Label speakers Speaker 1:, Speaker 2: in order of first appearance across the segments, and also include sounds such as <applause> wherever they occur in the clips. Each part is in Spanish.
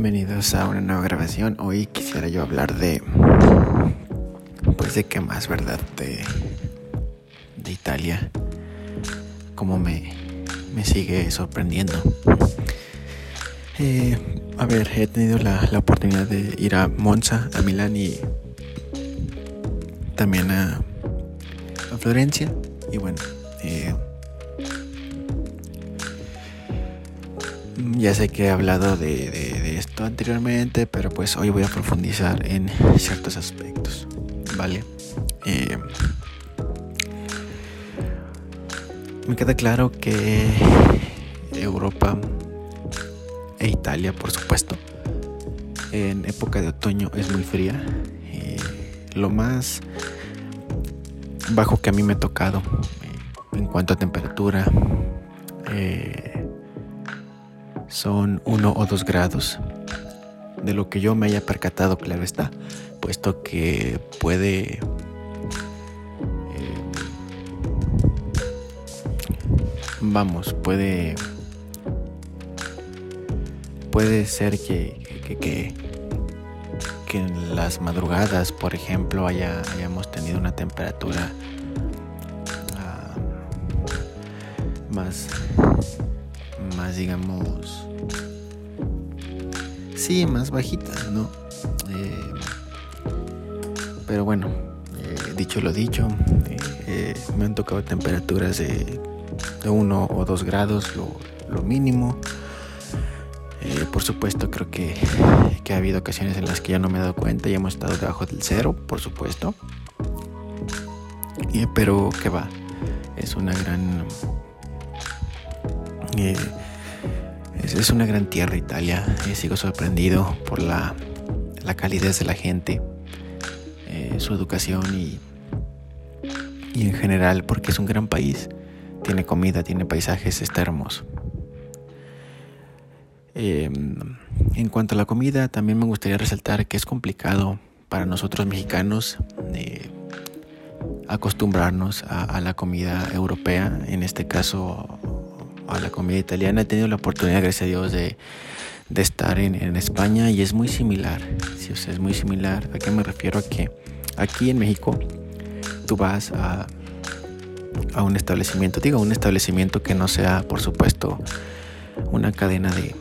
Speaker 1: Bienvenidos a una nueva grabación. Hoy quisiera yo hablar de. Pues de qué más, ¿verdad? De. De Italia. Cómo me. Me sigue sorprendiendo. Eh, a ver, he tenido la, la, oportunidad de ir a Monza, a Milán y. También a. A Florencia. Y bueno. Eh, Ya sé que he hablado de, anteriormente, pero pues hoy voy a profundizar en ciertos aspectos, ¿vale? Eh, me queda claro que Europa e Italia, por supuesto, en época de otoño es muy fría. Eh, lo más bajo que a mí me ha tocado eh, en cuanto a temperatura son uno o dos grados. De lo que yo me haya percatado, claro está, puesto que puede... Eh, vamos, puede... Puede ser que, que, que, que, en las madrugadas, por ejemplo, haya, hayamos tenido una temperatura uh, más más, digamos, sí, más bajita, ¿no? Eh, pero bueno, eh, dicho lo dicho, eh, me han tocado temperaturas de, de 1 o 2 grados, lo, lo mínimo. por supuesto, creo que, que, ha habido ocasiones en las que ya no me he dado cuenta y hemos estado debajo del cero, por supuesto. pero que va, es una gran es, una gran tierra Italia. Sigo sorprendido por la, la calidez de la gente, eh, su educación y, y en general porque es un gran país. Tiene comida, tiene paisajes, está hermoso. Em, en cuanto a la comida, también me gustaría resaltar que es complicado para nosotros mexicanos eh, acostumbrarnos a, la comida europea, en este caso a la comida italiana. He tenido la oportunidad, gracias a Dios, de, estar en, España y es muy similar. Sí, o sea, es muy similar. ¿A qué me refiero? A que aquí en México tú vas a, a un establecimiento, digo, un establecimiento que no sea, por supuesto, una cadena de,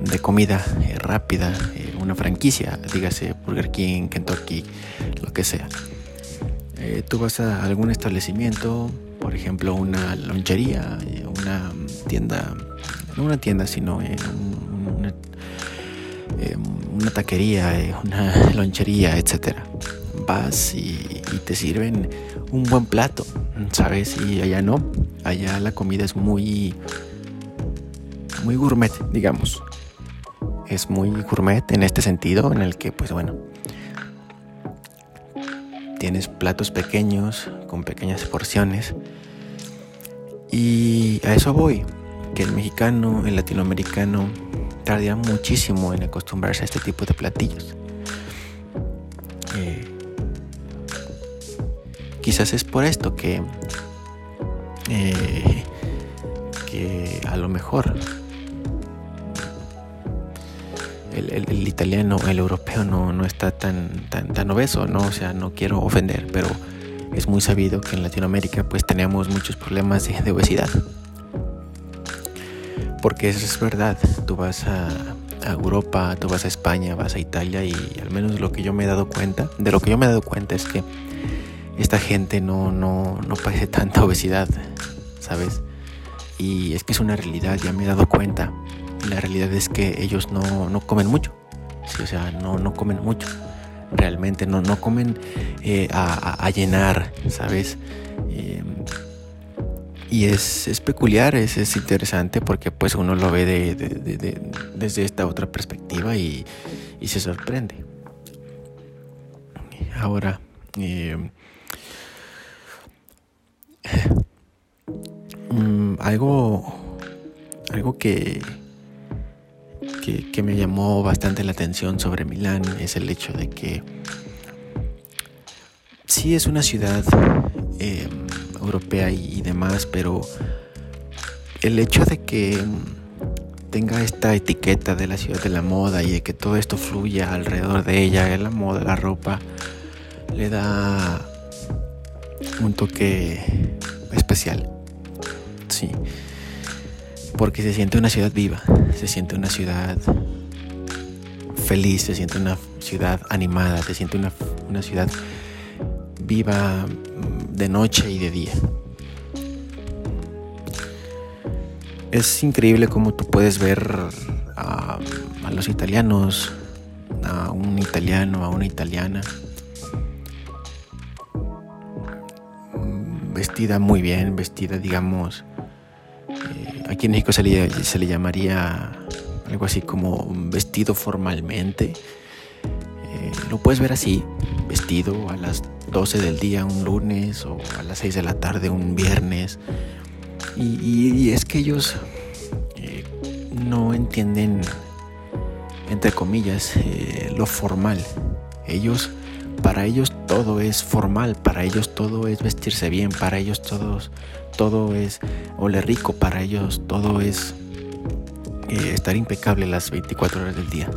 Speaker 1: de comida eh, rápida, eh, una franquicia, dígase Burger King, Kentucky, lo que sea. Eh, tú vas a algún establecimiento, por ejemplo, una lonchería, una tienda, no una tienda, sino eh, una, eh, una, taquería, eh, una <laughs> lonchería, etcétera. Vas y, te sirven un buen plato, ¿sabes? Y allá no, allá la comida es muy, muy gourmet, digamos. Es muy gourmet en este sentido, en el que, pues bueno, tienes platos pequeños, con pequeñas porciones. Y a eso voy, que el mexicano, el latinoamericano, tarda muchísimo en acostumbrarse a este tipo de platillos. Eh, quizás es por esto que, eh, que a lo mejor el, italiano, el europeo no, no está tan, tan, tan, obeso, ¿no? O sea, no quiero ofender, pero es muy sabido que en Latinoamérica pues tenemos muchos problemas de, obesidad. Porque eso es verdad, tú vas a, Europa, tú vas a España, vas a Italia y al menos lo que yo me he dado cuenta, de lo que yo me he dado cuenta es que esta gente no, no, no padece tanta obesidad, ¿sabes? Y es que es una realidad, ya me he dado cuenta la realidad es que ellos no, comen mucho. o sea, no, no comen mucho. Realmente no, no comen eh, a, llenar, ¿sabes? Em, y es, peculiar, es, es, interesante porque pues uno lo ve de, desde esta otra perspectiva y, se sorprende. Ahora, em, mm, algo, algo que, que, me llamó bastante la atención sobre Milán es el hecho de que sí es una ciudad em, europea y, demás, pero el hecho de que tenga esta etiqueta de la ciudad de la moda y de que todo esto fluya alrededor de ella, la moda, la ropa, le da un toque especial. Sí. Porque se siente una ciudad viva, se siente una ciudad feliz, se siente una ciudad animada, se siente una, una ciudad viva de noche y de día. Es increíble cómo tú puedes ver a, los italianos, a un italiano, a una italiana, vestida muy bien, vestida, digamos, aquí en México se le, se le, llamaría algo así como vestido formalmente. Eh, lo puedes ver así, vestido a las 12 del día un lunes o a las 6 de la tarde un viernes y, es que ellos eh, no entienden, entre comillas, eh, lo formal. Ellos, para ellos todo es formal, para ellos todo es vestirse bien, para ellos todos, todo es oler rico, para ellos todo es eh, estar impecable las 24 horas del día.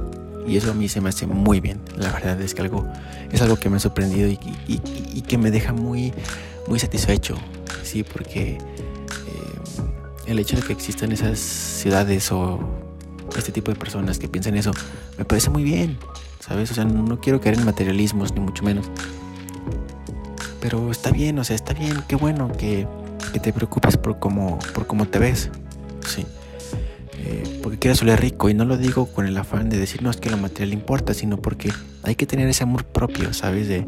Speaker 1: Y eso a mí se me hace muy bien. La verdad es que algo, es algo que me ha sorprendido y, que me deja muy, muy satisfecho. Sí, porque el hecho de que existan esas ciudades o este tipo de personas que piensan eso, me parece muy bien, ¿sabes? O sea, no quiero caer en materialismos, ni mucho menos. Pero está bien, o sea, está bien, qué bueno que, te preocupes por cómo, por cómo te ves, sí. Eh, porque quieras oler rico, y no lo digo con el afán de decir, no, es que lo material importa, sino porque hay que tener ese amor propio, ¿sabes? De,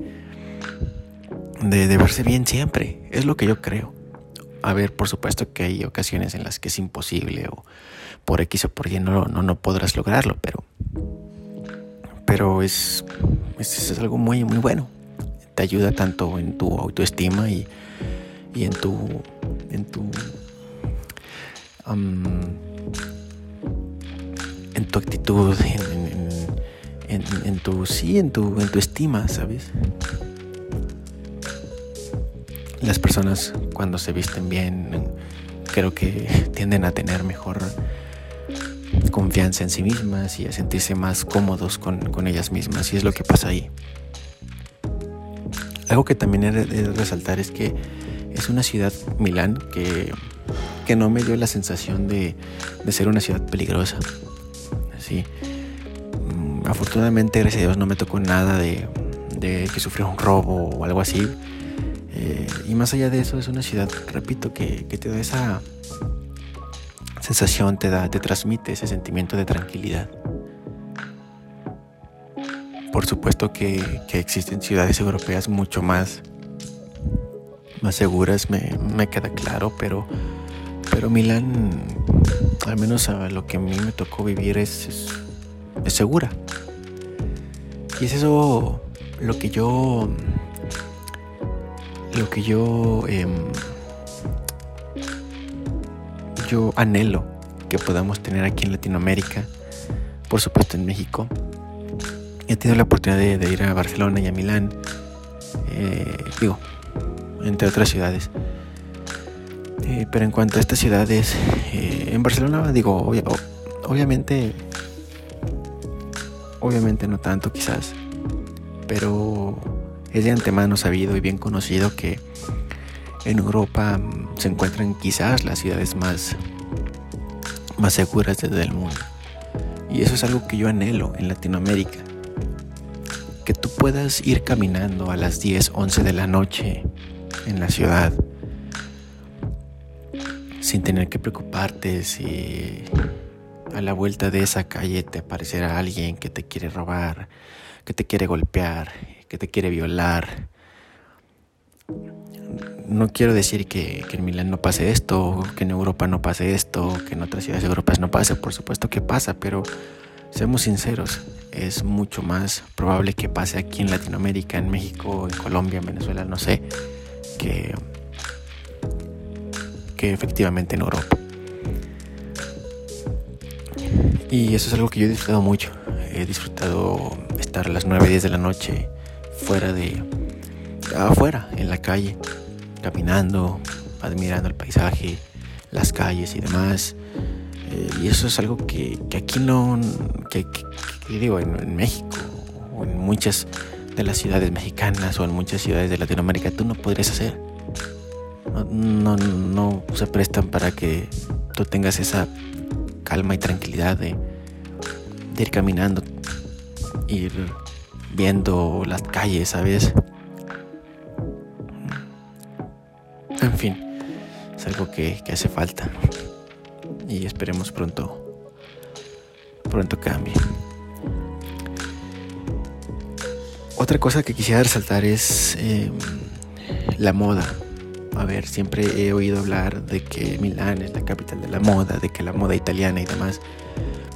Speaker 1: de, de verse bien siempre, es lo que yo creo. A ver, por supuesto que hay ocasiones en las que es imposible o por X o por Y no, no, no podrás lograrlo, pero, pero es, es, algo muy, muy bueno. Te ayuda tanto en tu autoestima y, y en tu, en tu, en tu actitud, en, en, tu, sí, en tu, en tu estima, ¿sabes? Las personas cuando se visten bien creo que <laughs> tienden a tener mejor confianza en sí mismas y a sentirse más cómodos con, ellas mismas y es lo que pasa ahí. Algo que también he de resaltar es que es una ciudad, Milán, que, que no me dio la sensación de, de ser una ciudad peligrosa. Así. Mm, afortunadamente, gracias a Dios, no me tocó nada de, de que sufriera un robo o algo así. Eh, y más allá de eso, es una ciudad, repito, que, te da esa sensación, te da, te transmite ese sentimiento de tranquilidad. Por supuesto que, existen ciudades europeas mucho más, más seguras, me, queda claro, pero, pero Milán, al menos a lo que a mí me tocó vivir, es, es segura. Y es eso lo que yo lo que yo, em, yo anhelo que podamos tener aquí en Latinoamérica, por supuesto en México. He tenido la oportunidad de, ir a Barcelona y a Milán, eh, digo, entre otras ciudades. Eh, pero en cuanto a estas ciudades, eh, en Barcelona, digo, obviamente, obviamente no tanto quizás, pero es de antemano sabido y bien conocido que en Europa mm, se encuentran quizás las ciudades más, más seguras del mundo. Y eso es algo que yo anhelo en Latinoamérica. Que tú puedas ir caminando a las 10, 11 de la noche en la ciudad sin tener que preocuparte si a la vuelta de esa calle te aparecerá alguien que te quiere robar, que te quiere golpear que te quiere violar. No quiero decir que, en Milán no pase esto, que en Europa no pase esto, que en otras ciudades europeas no pase, por supuesto que pasa, pero seamos sinceros, es mucho más probable que pase aquí en Latinoamérica, en México, en Colombia, en Venezuela, no sé, que, que efectivamente en Europa. Y eso es algo que yo he disfrutado mucho. He disfrutado estar a las 9, 10 de la noche fuera de afuera en la calle caminando admirando el paisaje las calles y demás Y eso es algo que, aquí no, que, digo, en, México o en muchas de las ciudades mexicanas o en muchas ciudades de Latinoamérica tú no podrías hacer. No, no, se prestan para que tú tengas esa calma y tranquilidad de, de ir caminando, ir viendo las calles, ¿sabes? En fin, es algo que, que hace falta y esperemos pronto, pronto cambie. Otra cosa que quisiera resaltar es em, la moda. A ver, siempre he oído hablar de que Milán es la capital de la moda, de que la moda italiana y demás.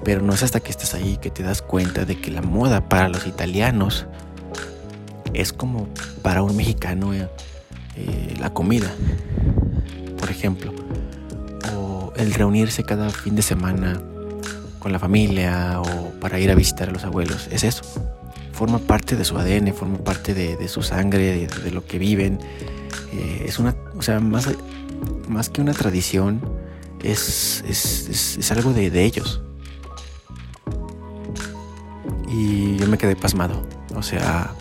Speaker 1: Pero no es hasta que estás ahí que te das cuenta de que la moda para los italianos es como para un mexicano eh, eh, la comida, por ejemplo el reunirse cada fin de semana con la familia o para ir a visitar a los abuelos. Es eso. Forma parte de su ADN, forma parte de, su sangre, de, lo que viven. Eh, es una, o sea, más, más que una tradición, es, es, algo de, de ellos. Y yo me quedé pasmado. O sea,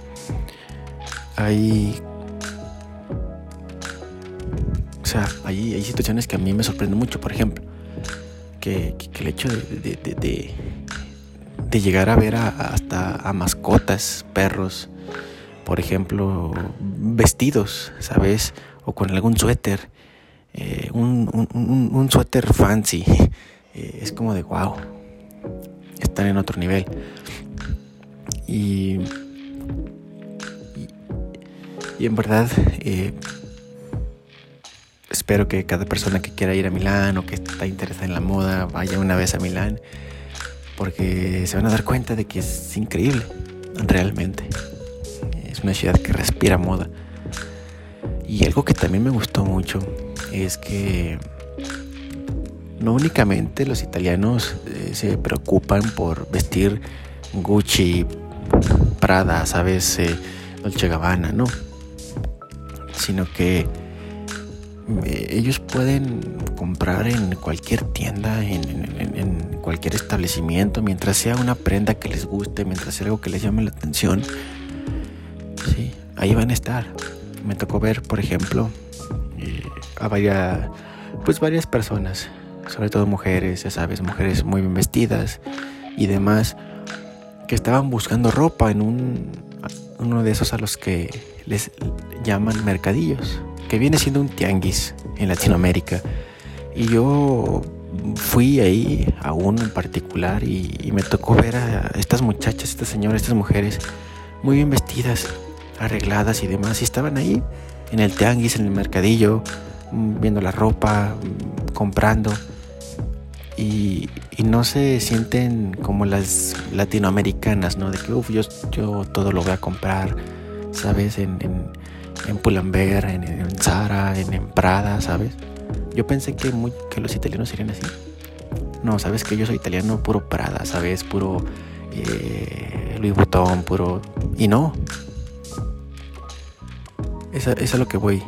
Speaker 1: hay sea, hay, hay situaciones que a mí me sorprenden mucho, por ejemplo, que, el hecho de, llegar a ver hasta a mascotas, perros, por ejemplo, vestidos, ¿sabes? O con algún suéter, eh, un, un, suéter fancy, <laughs> eh, es como de wow, están en otro nivel. Y, y, en verdad, eh, espero que cada persona que quiera ir a Milán o que está interesada en la moda vaya una vez a Milán, porque se van a dar cuenta de que es increíble, realmente. Es una ciudad que respira moda. Y algo que también me gustó mucho es que no únicamente los italianos eh, se preocupan por vestir Gucci, Prada, sabes, eh, Dolce Gabbana, no, sino que ellos pueden comprar en cualquier tienda, en, cualquier establecimiento, mientras sea una prenda que les guste, mientras sea algo que les llame la atención. Sí, ahí van a estar. Me tocó ver, por ejemplo, eh, a varias, pues varias personas, sobre todo mujeres, ya sabes, mujeres muy bien vestidas y demás, que estaban buscando ropa en un, uno de esos a los que les llaman mercadillos que viene siendo un tianguis en Latinoamérica. Y yo fui ahí a uno en particular y, me tocó ver a estas muchachas, estas señoras, estas mujeres muy bien vestidas, arregladas y demás. Y estaban ahí en el tianguis, en el mercadillo, viendo la ropa, comprando. Y, no se sienten como las latinoamericanas, ¿no? De que, uff, yo, yo todo lo voy a comprar, ¿sabes? en, en Pull&Bear, en, en Zara, en, Prada, ¿sabes? Yo pensé que, los italianos serían así. No, sabes que yo soy italiano puro Prada, ¿sabes? Puro eh, Louis Vuitton, puro... Y no. Es a, lo que voy.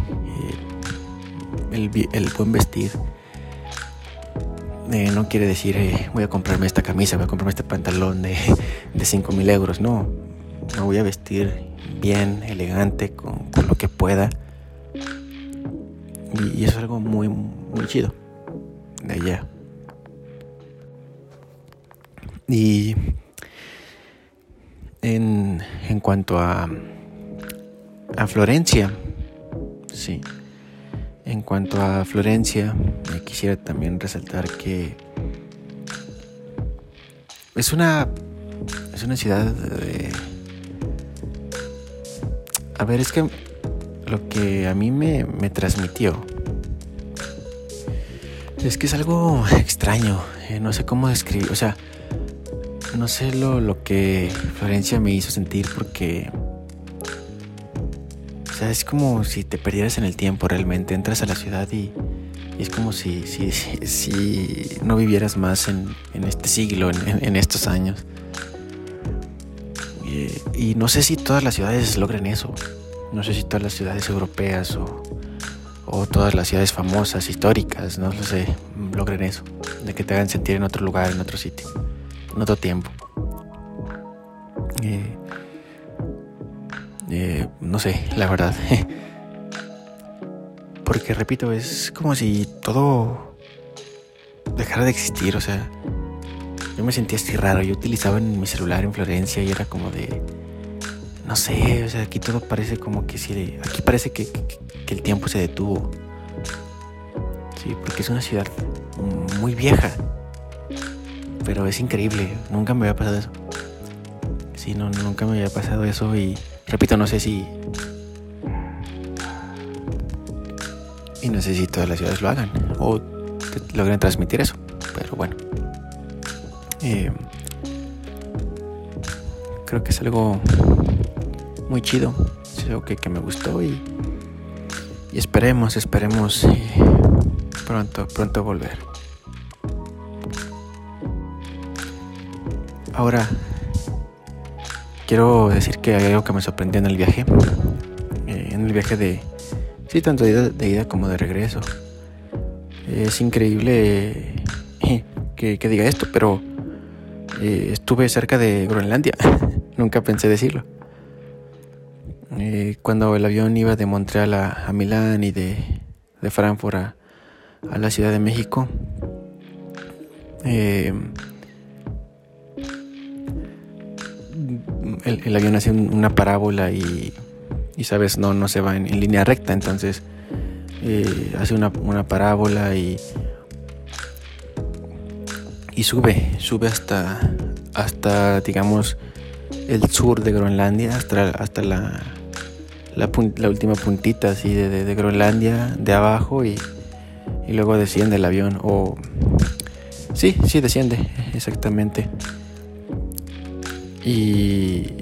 Speaker 1: Eh, el, buen vestir. Eh, no quiere decir voy a comprarme esta camisa, voy a comprarme este pantalón de, de 5 mil euros. No, me voy a vestir bien, elegante, con, lo que pueda. Y, eso es algo muy, muy chido de allá. Y en, en cuanto a, a Florencia, sí. En cuanto a Florencia, quisiera también resaltar que es una es una ciudad de a ver, es que lo que a mí me, transmitió es que es algo extraño. Eh, no sé cómo describir. O sea, no sé lo, lo que Florencia me hizo sentir porque... O sea, es como si te perdieras en el tiempo realmente. Entras a la ciudad y, es como si, si, si, no vivieras más en, este siglo, en estos años. Y, no sé si todas las ciudades logren eso. No sé si todas las ciudades europeas o, todas las ciudades famosas, históricas, no lo sé, logren eso. de que te hagan sentir en otro lugar, en otro sitio, en otro tiempo. Eh, eh, no sé, la verdad. <laughs> Porque repito, es como si todo dejara de existir, o sea, yo me sentía así raro, yo utilizaba en mi celular en Florencia y era como de, no sé, o sea, aquí todo parece como que si, aquí parece que, que el tiempo se detuvo. Sí, porque es una ciudad muy vieja, pero es increíble, nunca me había pasado eso. Sí, no, nunca me había pasado eso y repito, no sé si Y no sé si todas las ciudades lo hagan o logren transmitir eso. Pero bueno. Eh, creo que es algo muy chido. Es algo que, me gustó y, y esperemos, esperemos eh, pronto, pronto volver. Ahora, quiero decir que hay algo que me sorprendió en el viaje. Eh, en el viaje de, Sí, tanto de ida, como de regreso. Es increíble eh, <laughs> que, diga esto, pero eh, estuve cerca de Groenlandia. <laughs> Nunca pensé decirlo. Eh, cuando el avión iba de Montreal a, Milán y de, Frankfurt a, la Ciudad de México, el, avión hace una parábola y y sabes, no, no se va en, línea recta, entonces eh, hace una, parábola y, y sube, sube hasta, hasta, digamos, el sur de Groenlandia, hasta, hasta la, la, última puntita así de, Groenlandia, de abajo y, y luego desciende el avión, o... Sí, sí, desciende, exactamente. Y,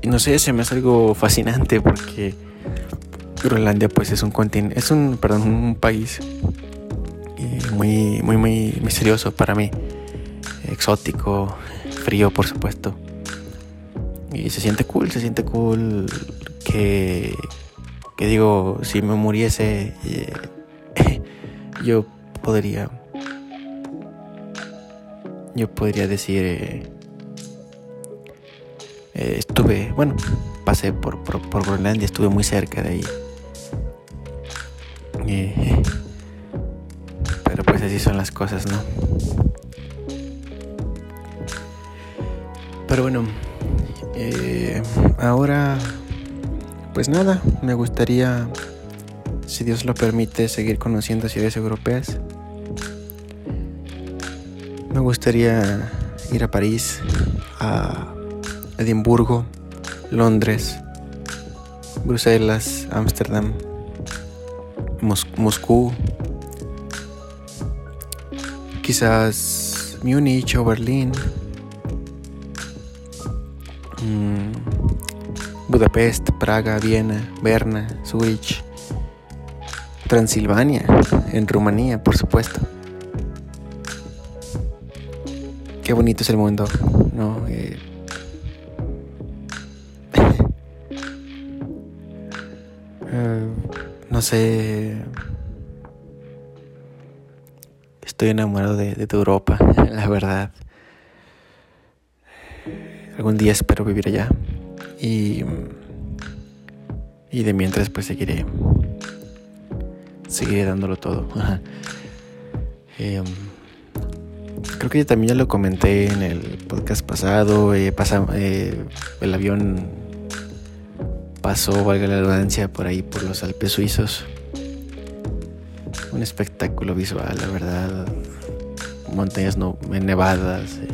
Speaker 1: y no sé, se me hace algo fascinante porque Groenlandia pues es un continente, es un, perdón, un país muy, muy, muy misterioso para mí, exótico, frío por supuesto. Y se siente cool, se siente cool que, que digo, si me muriese, eh, <laughs> yo podría, yo podría decir... Eh, eh, estuve, bueno, pasé por, por, Groenlandia, estuve muy cerca de ahí. Así son las cosas, ¿no? Pero bueno, eh, ahora, pues nada, me gustaría, si Dios lo permite, seguir conociendo ciudades europeas. Me gustaría ir a París, a Edimburgo, Londres, Bruselas, Ámsterdam, Moscú, quizás Múnich o Berlín, mm, Budapest, Praga, Viena, Berna, Zurich, Transilvania, en Rumanía, por supuesto. Qué bonito es el mundo, ¿no? Eh, <laughs> No sé. Estoy enamorado de, tu Europa, <laughs> la verdad. Algún día espero vivir allá. Y. Y de mientras, pues seguiré. Seguiré dándolo todo. <laughs> Em, creo que también ya lo comenté en el podcast pasado. Eh, pasa, eh, el avión pasó, valga la redundancia, por ahí, por los Alpes suizos. Un espectáculo visual, la verdad. Montañas no, nevadas. Eh.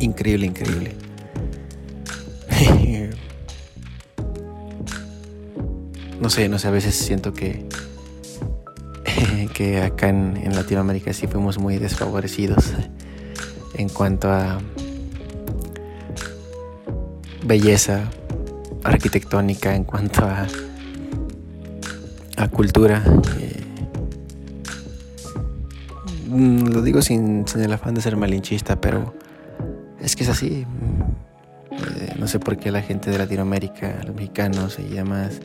Speaker 1: Increíble, increíble. <laughs> no sé, no sé, a veces siento que <laughs> que acá en, en, Latinoamérica sí fuimos muy desfavorecidos en cuanto a belleza, arquitectónica, en cuanto a, a cultura. Eh, mm, lo digo sin, el afán de ser malinchista, pero es que es así. Eh, no sé por qué la gente de Latinoamérica, los mexicanos y demás,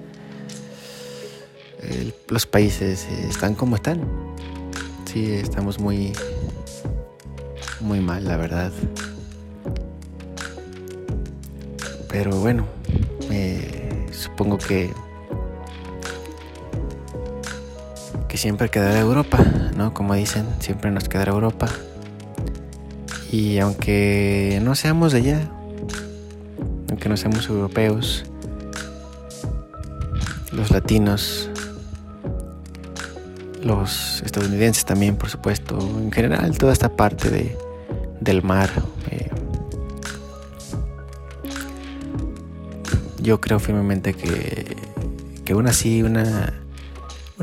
Speaker 1: los países eh, están como están. sí, estamos muy, muy mal, la verdad. Pero bueno, supongo que que siempre quedará Europa, ¿no? Como dicen, siempre nos quedará Europa. Y aunque no seamos de allá, aunque no seamos europeos, los latinos, los estadounidenses también, por supuesto, en general toda esta parte de, del mar. Eh, yo creo firmemente que, que aún así una,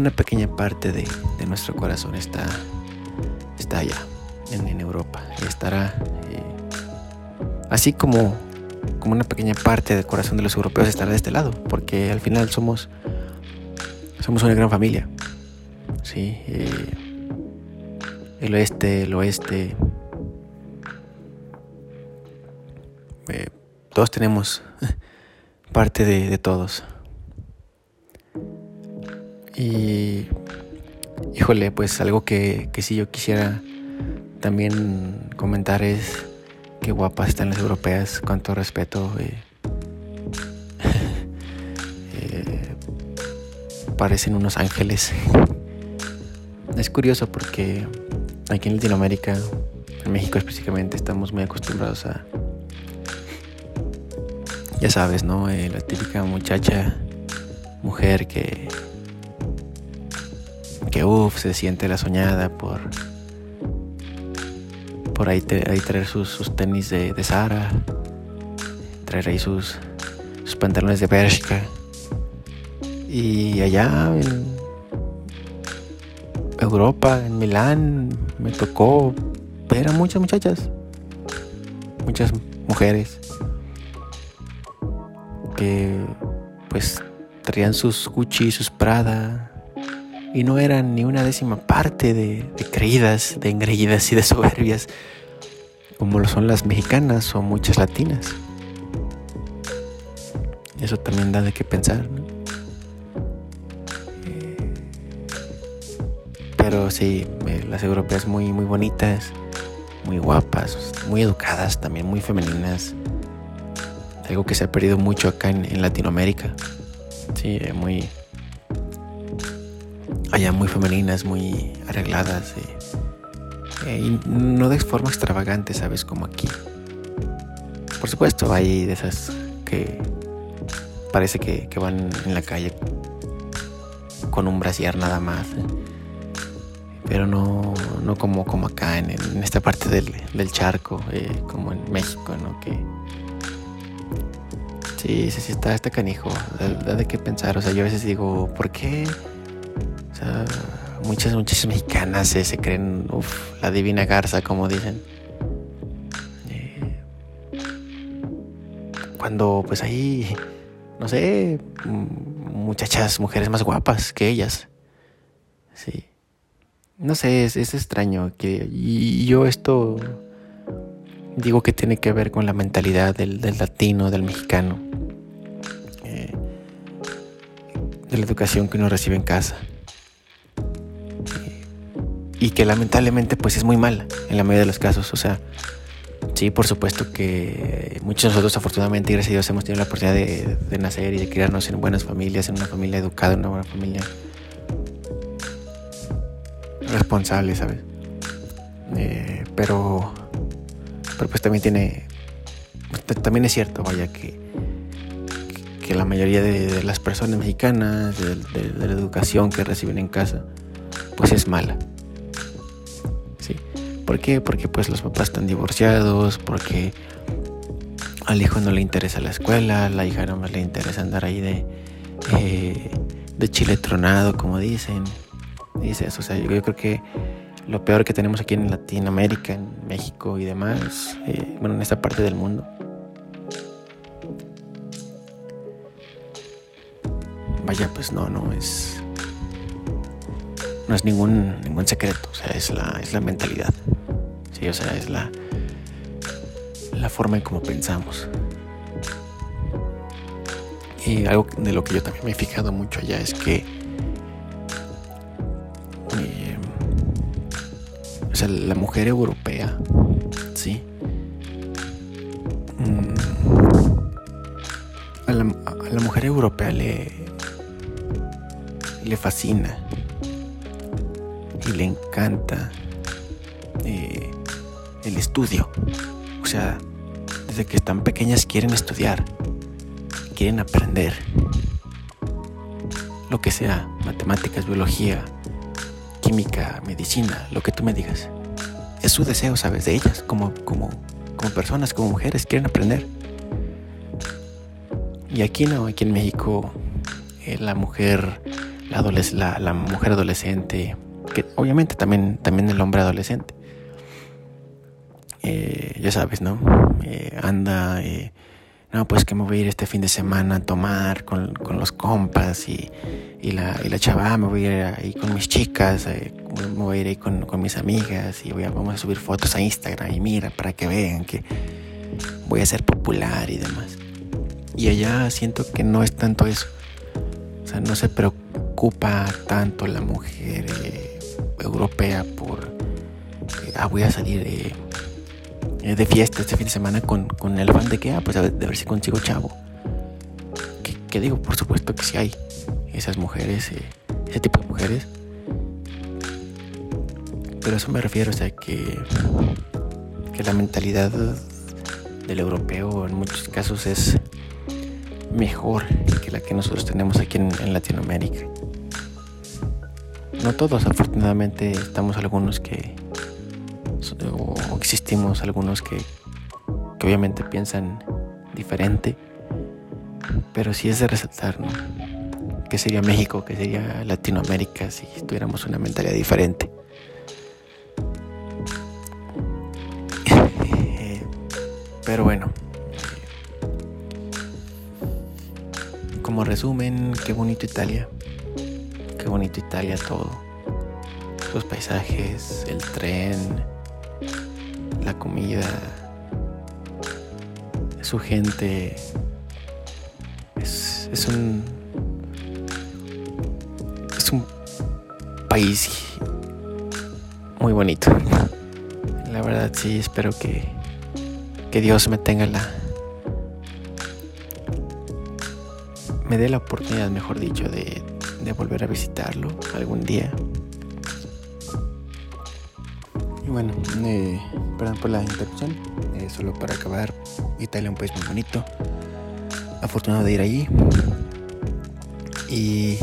Speaker 1: una pequeña parte de, de nuestro corazón está, está allá, en, Europa, y estará eh, así como, como una pequeña parte del corazón de los europeos estará de este lado, porque al final somos, somos una gran familia. ¿sí? Eh, el oeste, el oeste. Eh, todos tenemos <laughs> parte de, todos. Y, híjole, pues algo que, que sí yo quisiera también comentar es qué guapas están las europeas, cuánto respeto. <laughs> Eh, parecen unos ángeles. Es curioso porque aquí en Latinoamérica, en México específicamente, estamos muy acostumbrados a, ya sabes, ¿no? Eh, la típica muchacha, mujer que, que uff, se siente la soñada por, por ahí, traer sus, tenis de, de Sara, traer ahí sus, sus pantalones de Bershka. Y allá en, Europa, en Milán, me tocó ver a muchas muchachas, muchas mujeres que pues traían sus Gucci, sus Prada y no eran ni una décima parte de, creídas, de engreídas y de soberbias como lo son las mexicanas o muchas latinas. Eso también da de qué pensar. ¿no? Pero sí, las europeas muy, muy bonitas, muy guapas, muy educadas, también muy femeninas. Algo que se ha perdido mucho acá en, Latinoamérica. Sí, eh, muy. Muy femeninas, muy arregladas. Eh, y no de forma extravagante, ¿sabes? Como aquí. Por supuesto, hay de esas que parece que, van en la calle con un brasier nada más. ¿eh? pero no, no como, como acá en, esta parte del, charco, eh, como en México, ¿no? Que sí, sí, sí, está, está canijo, da, de qué pensar, o sea, yo a veces digo, ¿por qué? Muchas, muchas <laughs> mexicanas se creen, la divina garza, como dicen. Eh, cuando pues hay, no sé, muchachas, mujeres más guapas que ellas. Sí. No sé, es, extraño que y yo esto digo que tiene que ver con la mentalidad del, latino, del mexicano, eh, de la educación que uno recibe en casa y que lamentablemente pues es muy mala en la mayoría de los casos, o sea, sí, por supuesto que muchos de nosotros afortunadamente, gracias a Dios, hemos tenido la oportunidad de, de nacer y de criarnos en buenas familias, en una familia educada, en una buena familia responsable, ¿sabes? Eh, pero, pero pues también tiene, también es cierto, vaya, que, que la mayoría de, las personas mexicanas, de, la educación que reciben en casa, pues es mala. ¿Por qué? Porque pues los papás están divorciados, porque al hijo no le interesa la escuela, a la hija no más le interesa andar ahí de, eh, de chile tronado, como dicen dices, o sea, yo, creo que lo peor que tenemos aquí en Latinoamérica, en México y demás, eh, bueno, en esta parte del mundo. Vaya, pues no, no es. No es ningún, ningún secreto, o sea, es la, es la mentalidad. O sea, es la, la forma en cómo pensamos. Y algo de lo que yo también me he fijado mucho allá es que sea, la mujer europea, ¿sí? Mm, a la, a la mujer europea le, le fascina y le encanta eh, estudio. O sea, desde que están pequeñas quieren estudiar, quieren aprender. Lo que sea, matemáticas, biología, química, medicina, lo que tú me digas. Es su deseo, ¿sabes? De ellas, como, como, como personas, como mujeres, quieren aprender. Y aquí no, aquí en México, eh, la mujer, la, la, mujer adolescente, que obviamente también, también el hombre adolescente, eh, ya sabes, ¿no? Eh, anda, no, pues que me voy a ir este fin de semana a tomar con, con los compas y, y, la, y la chava, me voy a ir ahí con mis chicas, me voy a ir ahí con, con mis amigas y voy a, vamos a subir fotos a Instagram y mira, para que vean que voy a ser popular y demás. Y allá siento que no es tanto eso. O sea, no se preocupa tanto la mujer eh, europea por, eh, ah, voy a salir eh, de fiesta este fin de semana con, con el fan de que, ah, pues a ver, de ver si consigo chavo. Que, digo, por supuesto que sí hay esas mujeres, ese tipo de mujeres. Pero a eso me refiero, o sea, que, que la mentalidad del europeo en muchos casos es mejor que la que nosotros tenemos aquí en, Latinoamérica. No todos, afortunadamente, estamos algunos que, existimos algunos que, que obviamente piensan diferente, pero sí es de resaltar, ¿no? ¿Qué sería México? ¿Qué sería Latinoamérica si tuviéramos una mentalidad diferente? <laughs> pero bueno, como resumen, qué bonito Italia. Qué bonito Italia todo. Los paisajes, el tren, la comida, su gente. Es, es un. Es un país muy bonito. La verdad sí, espero que, que Dios me tenga la, me dé la oportunidad, mejor dicho, de, volver a visitarlo algún día. Bueno, eh, perdón por la interrupción, eh, solo para acabar, Italia es un país muy bonito, afortunado de ir allí. Y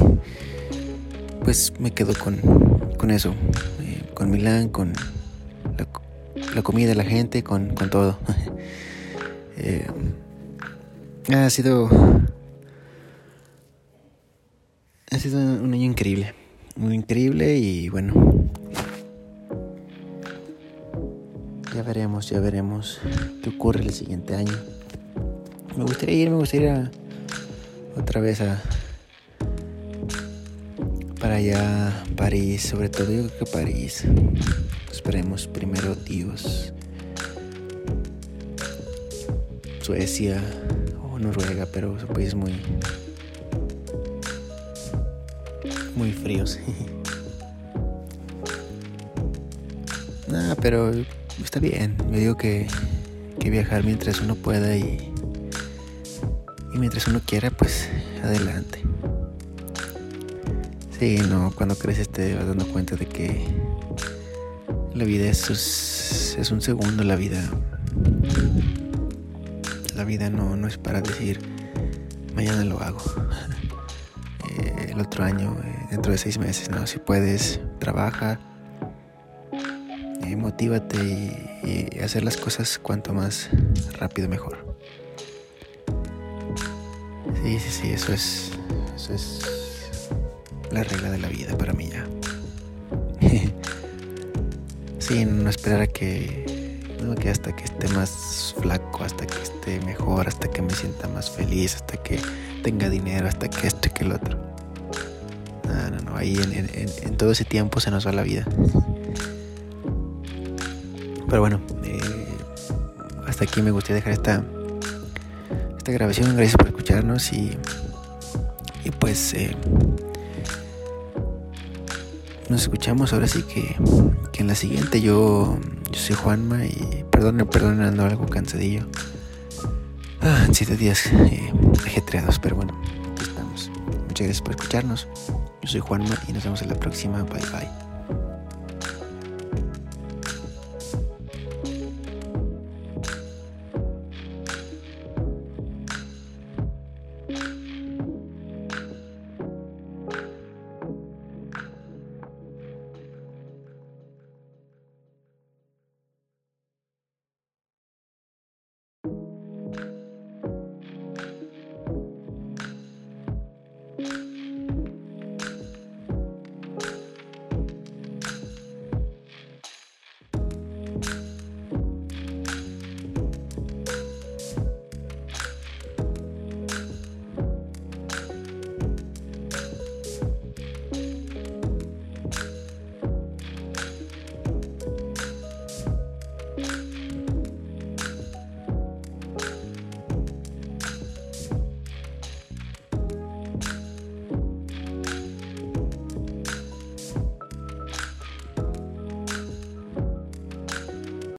Speaker 1: pues me quedo con, con eso, eh, con Milán, con la, comida, la gente, con, con todo. <laughs> ha sido ha sido un año increíble. Muy increíble y bueno. Ya veremos qué ocurre el siguiente año. Me gustaría ir, me gustaría ir otra vez a para allá, París, sobre todo yo creo que París. Esperemos primero Dios. Suecia o Noruega, pero su país muy muy fríos. <laughs> Nada, pero está bien. Me digo que, que viajar mientras uno pueda y, y mientras uno quiera, pues adelante. Sí, no, cuando creces te vas dando cuenta de que la vida es, es un segundo, la vida. La vida no, no es para decir, mañana lo hago. <laughs> el otro año, eh, dentro de seis meses, ¿no? Si puedes, trabaja, eh, motívate y, hacer las cosas cuanto más rápido mejor. Sí, sí, sí, eso es, eso es la regla de la vida para mí ya. <laughs> sí, no esperar a que, no, que hasta que esté más flaco, hasta que esté mejor, hasta que me sienta más feliz, hasta que tenga dinero, hasta que esto y que el otro. No, no, no. Ahí en, todo ese tiempo se nos va la vida. Pero bueno, eh, hasta aquí me gustaría dejar esta, esta grabación. Gracias por escucharnos y, y pues eh, nos escuchamos ahora sí que, que en la siguiente. Yo, yo soy Juanma y perdón, perdón, ando algo cansadillo. Ah, siete días eh, ajetreados, pero bueno, aquí estamos. Muchas gracias por escucharnos. Yo soy Juanma y nos vemos en la próxima. Bye bye.